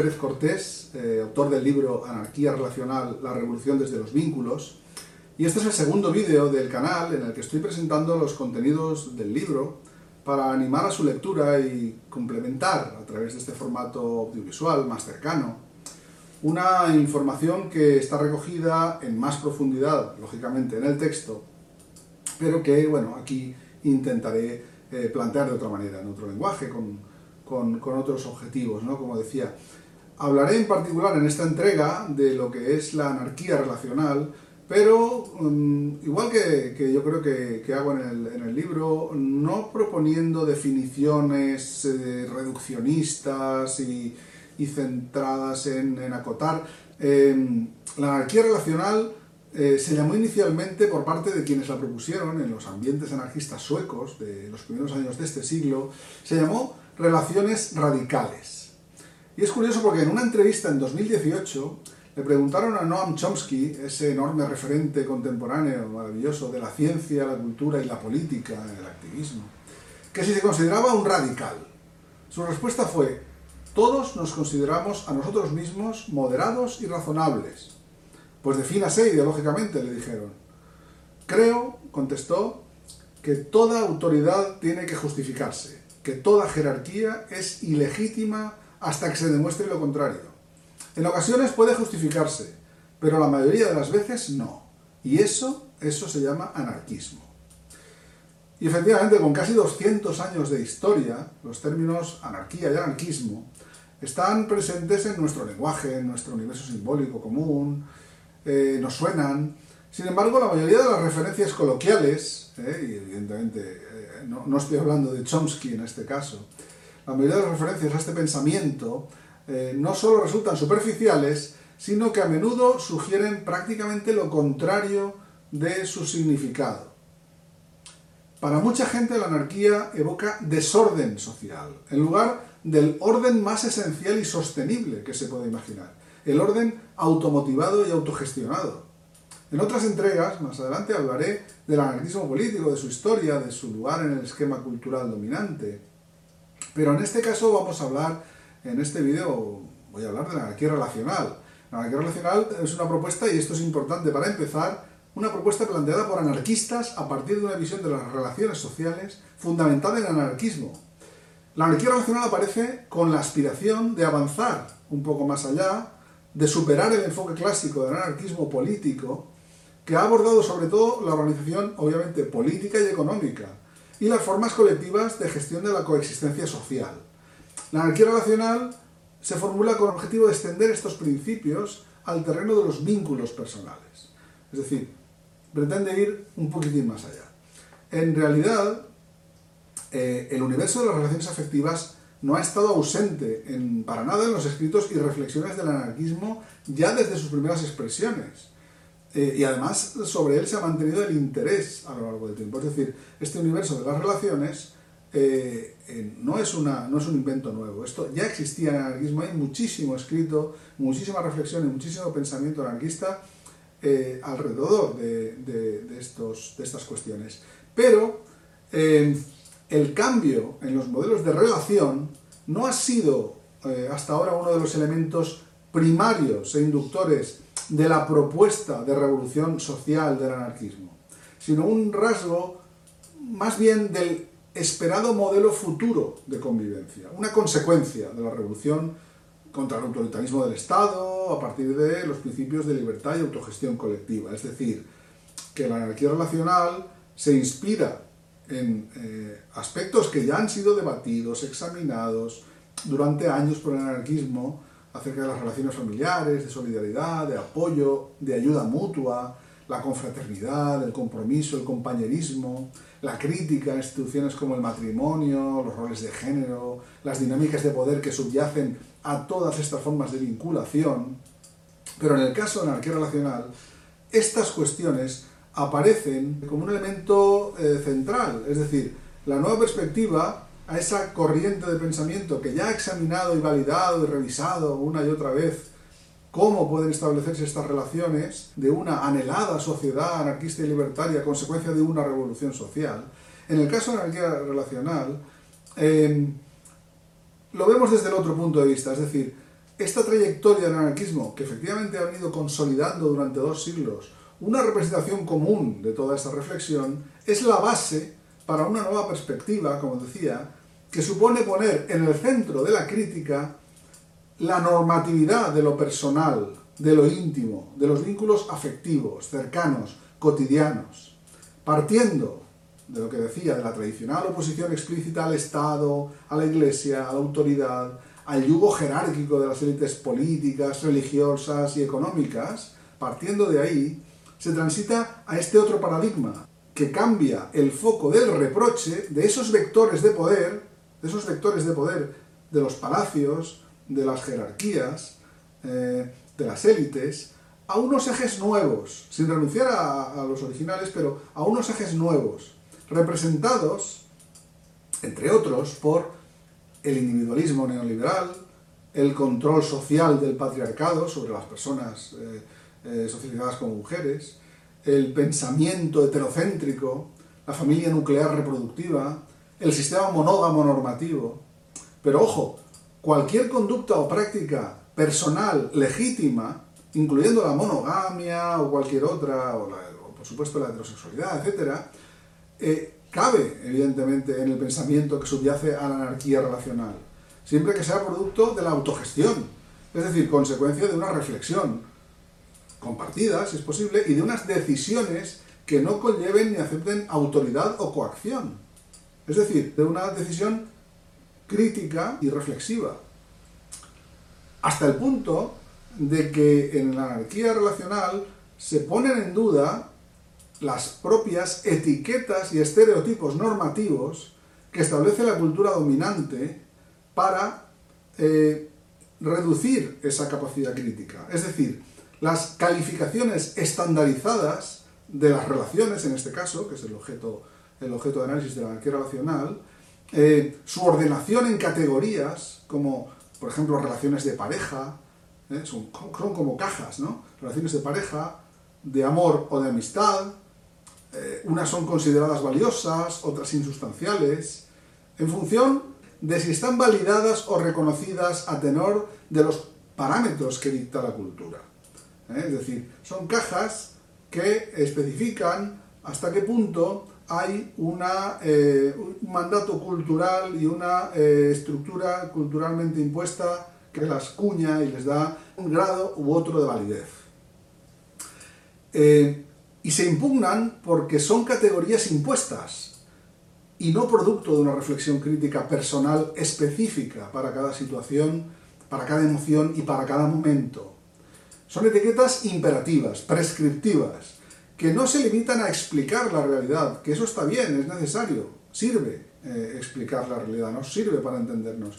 Pérez Cortés, eh, autor del libro Anarquía Relacional, la revolución desde los vínculos. Y este es el segundo vídeo del canal en el que estoy presentando los contenidos del libro para animar a su lectura y complementar a través de este formato audiovisual más cercano una información que está recogida en más profundidad, lógicamente, en el texto, pero que, bueno, aquí intentaré eh, plantear de otra manera, en otro lenguaje, con, con, otros objetivos, ¿no? Como decía. Hablaré en particular en esta entrega de lo que es la anarquía relacional, pero mm, igual que, yo creo que, hago en el, libro, no proponiendo definiciones eh, reduccionistas y, centradas en, acotar. Em, la anarquía relacional eh, se llamó inicialmente por parte de quienes la propusieron en los ambientes anarquistas suecos de los primeros años de este siglo, se llamó relaciones radicales. Y es curioso porque en una entrevista en 2018 le preguntaron a Noam Chomsky, ese enorme referente contemporáneo maravilloso de la ciencia, la cultura y la política, el activismo, que si se consideraba un radical. Su respuesta fue, todos nos consideramos a nosotros mismos moderados y razonables. Pues defínase ideológicamente, le dijeron. Creo, contestó, que toda autoridad tiene que justificarse que toda jerarquía es ilegítima hasta que se demuestre lo contrario. En ocasiones puede justificarse, pero la mayoría de las veces no. Y eso, eso se llama anarquismo. Y efectivamente, con casi 200 años de historia, los términos anarquía y anarquismo están presentes en nuestro lenguaje, en nuestro universo simbólico común, eh, nos suenan. Sin embargo, la mayoría de las referencias coloquiales, eh, y evidentemente no, estoy hablando de Chomsky en este caso, la mayoría de las referencias a este pensamiento eh, no solo resultan superficiales, sino que a menudo sugieren prácticamente lo contrario de su significado. Para mucha gente la anarquía evoca desorden social, en lugar del orden más esencial y sostenible que se puede imaginar, el orden automotivado y autogestionado. En otras entregas, más adelante, hablaré del anarquismo político, de su historia, de su lugar en el esquema cultural dominante. Pero en este caso vamos a hablar, en este vídeo, voy a hablar de la anarquía relacional. La anarquía relacional es una propuesta, y esto es importante para empezar, una propuesta planteada por anarquistas a partir de una visión de las relaciones sociales fundamentada en el anarquismo. La anarquía relacional aparece con la aspiración de avanzar un poco más allá, de superar el enfoque clásico del anarquismo político que ha abordado sobre todo la organización, obviamente, política y económica, y las formas colectivas de gestión de la coexistencia social. La anarquía relacional se formula con el objetivo de extender estos principios al terreno de los vínculos personales. Es decir, pretende ir un poquitín más allá. En realidad, eh, el universo de las relaciones afectivas no ha estado ausente en, para nada en los escritos y reflexiones del anarquismo ya desde sus primeras expresiones. Eh, y además sobre él se ha mantenido el interés a lo largo del tiempo. Es decir, este universo de las relaciones eh, eh, no, es una, no es un invento nuevo. Esto ya existía en el anarquismo, hay muchísimo escrito, muchísima reflexión y muchísimo pensamiento anarquista alrededor de, estos, de estas cuestiones. Pero el cambio en los modelos de relación no ha sido hasta ahora uno de los elementos primarios e inductores de la propuesta de revolución social del anarquismo, sino un rasgo más bien del esperado modelo futuro de convivencia, una consecuencia de la revolución contra el autoritarismo del Estado a partir de los principios de libertad y autogestión colectiva. Es decir, que la anarquía relacional se inspira en eh, aspectos que ya han sido debatidos, examinados durante años por el anarquismo, acerca de las relaciones familiares, de solidaridad, de apoyo, de ayuda mutua, la confraternidad, el compromiso, el compañerismo, la crítica a instituciones como el matrimonio, los roles de género, las dinámicas de poder que subyacen a todas estas formas de vinculación. Pero en el caso de anarquía relacional, estas cuestiones aparecen como un elemento eh, central, es decir, la nueva perspectiva a esa corriente de pensamiento que ya ha examinado y validado y revisado una y otra vez cómo pueden establecerse estas relaciones de una anhelada sociedad anarquista y libertaria consecuencia de una revolución social. En el caso de la anarquía relacional, em, lo vemos desde el otro punto de vista, es decir, esta trayectoria del anarquismo, que efectivamente ha venido consolidando durante dos siglos una representación común de toda esta reflexión, es la base para una nueva perspectiva, como decía, que supone poner en el centro de la crítica la normatividad de lo personal, de lo íntimo, de los vínculos afectivos, cercanos, cotidianos, partiendo de lo que decía, de la tradicional oposición explícita al Estado, a la Iglesia, a la autoridad, al yugo jerárquico de las élites políticas, religiosas y económicas, partiendo de ahí, se transita a este otro paradigma, que cambia el foco del reproche de esos vectores de poder, de esos vectores de poder de los palacios, de las jerarquías, eh, de las élites, a unos ejes nuevos, sin renunciar a, los originales, pero a unos ejes nuevos, representados, entre otros, por el individualismo neoliberal, el control social del patriarcado sobre las personas eh, eh, socializadas como mujeres, el pensamiento heterocéntrico, la familia nuclear reproductiva, el sistema monógamo normativo. Pero ojo, cualquier conducta o práctica personal legítima, incluyendo la monogamia o cualquier otra, o, por supuesto la heterosexualidad, etc., eh, cabe evidentemente en el pensamiento que subyace a la anarquía relacional, siempre que sea producto de la autogestión, es decir, consecuencia de una reflexión, compartida, si es posible, y de unas decisiones que no conlleven ni acepten autoridad o coacción. Es decir, de una decisión crítica y reflexiva. Hasta el punto de que en la anarquía relacional se ponen en duda las propias etiquetas y estereotipos normativos que establece la cultura dominante para eh, reducir esa capacidad crítica. Es decir, las calificaciones estandarizadas de las relaciones, en este caso, que es el objeto, el objeto de análisis de la anarquía relacional, eh, su ordenación en categorías, como por ejemplo relaciones de pareja, ¿eh? son, como cajas, ¿no? Relaciones de pareja, de amor o de amistad, eh, unas son consideradas valiosas, otras insustanciales, en función de si están validadas o reconocidas a tenor de los parámetros que dicta la cultura. Es decir, son cajas que especifican hasta qué punto hay eh, un mandato cultural y una eh, estructura culturalmente impuesta que las cuña y les da un grado u otro de validez. y se impugnan porque son categorías impuestas y no producto de una reflexión crítica personal específica para cada situación, para cada emoción y para cada momento. Son etiquetas imperativas, prescriptivas, que no se limitan a explicar la realidad, que eso está bien, es necesario, sirve eh, explicar la realidad, nos sirve para entendernos,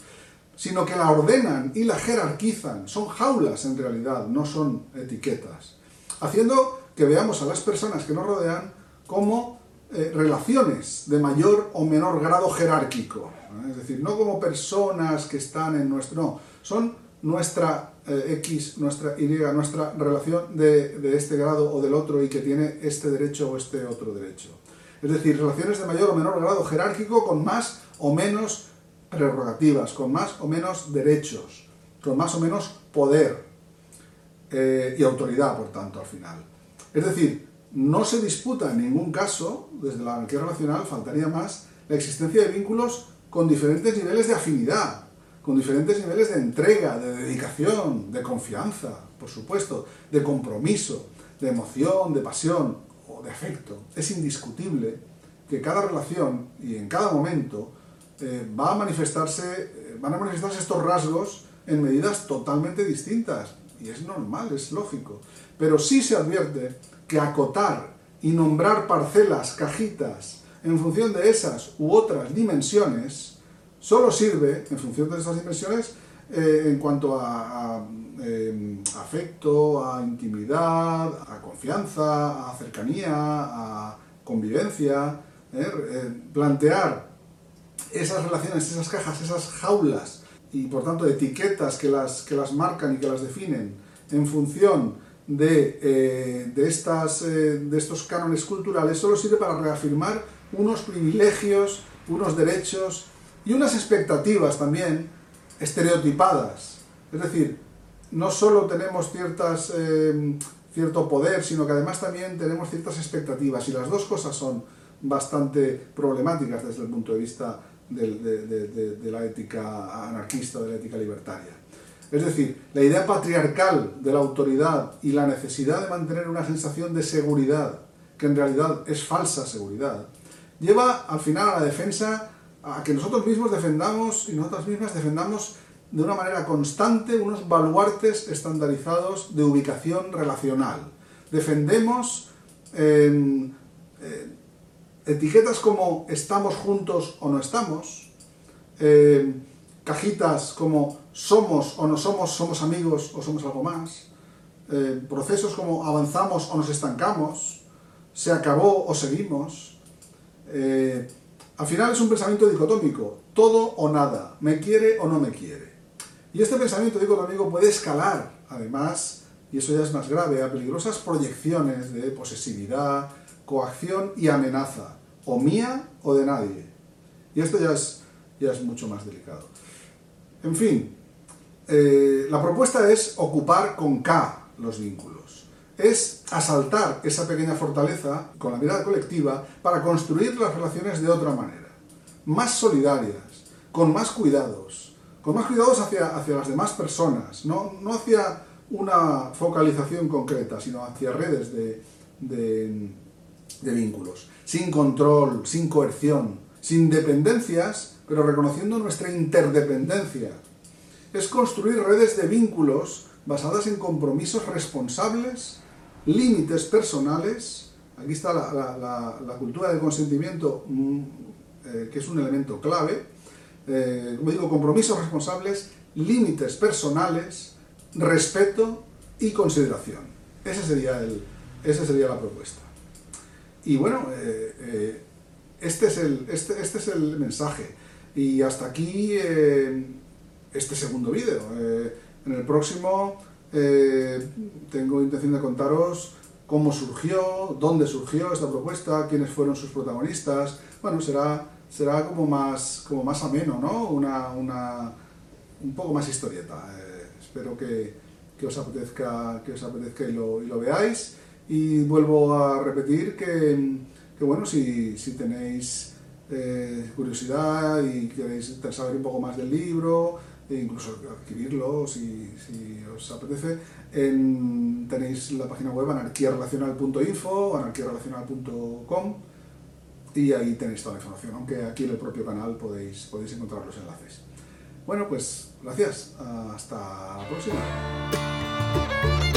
sino que la ordenan y la jerarquizan, son jaulas en realidad, no son etiquetas, haciendo que veamos a las personas que nos rodean como eh, relaciones de mayor o menor grado jerárquico, es decir, no como personas que están en nuestro... no, son nuestra eh, X, nuestra Y, nuestra relación de, de, este grado o del otro y que tiene este derecho o este otro derecho. Es decir, relaciones de mayor o menor grado jerárquico con más o menos prerrogativas, con más o menos derechos, con más o menos poder eh, y autoridad, por tanto, al final. Es decir, no se disputa en ningún caso, desde la anarquía relacional, faltaría más, la existencia de vínculos con diferentes niveles de afinidad, con diferentes niveles de entrega, de dedicación, de confianza, por supuesto, de compromiso, de emoción, de pasión o de afecto. Es indiscutible que cada relación y en cada momento eh, va a manifestarse, eh, van a manifestarse estos rasgos en medidas totalmente distintas. Y es normal, es lógico. Pero sí se advierte que acotar y nombrar parcelas, cajitas, en función de esas u otras dimensiones, solo sirve, en función de esas dimensiones, eh, en cuanto a, em, afecto, a intimidad, a confianza, a cercanía, a convivencia, ¿eh? Eh, plantear esas relaciones, esas cajas, esas jaulas y por tanto etiquetas que las, que las marcan y que las definen en función de, de, estas, de estos cánones culturales solo sirve para reafirmar unos privilegios, unos derechos y unas expectativas también estereotipadas. Es decir, no solo tenemos ciertas, eh, cierto poder, sino que además también tenemos ciertas expectativas. Y las dos cosas son bastante problemáticas desde el punto de vista de, de la ética anarquista, de la ética libertaria. Es decir, la idea patriarcal de la autoridad y la necesidad de mantener una sensación de seguridad, que en realidad es falsa seguridad, lleva al final a la defensa, a que nosotros mismos defendamos y nosotras mismas defendamos de una manera constante unos baluartes estandarizados de ubicación relacional. Defendemos eh, etiquetas como estamos juntos o no estamos, eh, cajitas como somos o no somos, somos amigos o somos algo más, eh, procesos como avanzamos o nos estancamos, se acabó o seguimos. Al final es un pensamiento dicotómico, todo o nada, me quiere o no me quiere. Y este pensamiento dicotómico puede escalar, además, y eso ya es más grave, a peligrosas proyecciones de posesividad, coacción y amenaza, o mía o de nadie. Y esto ya es, ya es mucho más delicado. En fin, eh, la propuesta es ocupar con K los vínculos. Es asaltar esa pequeña fortaleza con la mirada colectiva para construir las relaciones de otra manera, más solidarias, con más cuidados, con más cuidados hacia, hacia las demás personas, no, no hacia una focalización concreta, sino hacia redes de, de, de vínculos, sin control, sin coerción, sin dependencias, pero reconociendo nuestra interdependencia. Es construir redes de vínculos basadas en compromisos responsables, límites personales, aquí está la, cultura del consentimiento, mm, eh, que es un elemento clave, eh, como digo, compromisos responsables, límites personales, respeto y consideración. Ese sería, el, esa sería la propuesta. Y bueno, eh, este, es el, este, este, es el mensaje. Y hasta aquí este segundo vídeo. Eh, en el próximo eh, tengo intención de contaros cómo surgió, dónde surgió esta propuesta, quiénes fueron sus protagonistas. Bueno, será, será como, más, como más ameno, ¿no? Una, una un poco más historieta. Eh, espero que, que, os apetezca, que os apetezca y lo, y lo veáis. Y vuelvo a repetir que, que bueno, si, si tenéis curiosidad y queréis saber un poco más del libro, e incluso adquirirlo si, os apetece. En, tenéis la página web anarquiarelacional.info, anarquiarelacional.com y ahí tenéis toda la información, aunque aquí en el propio canal podéis, podéis encontrar los enlaces. Bueno, pues gracias, hasta la próxima.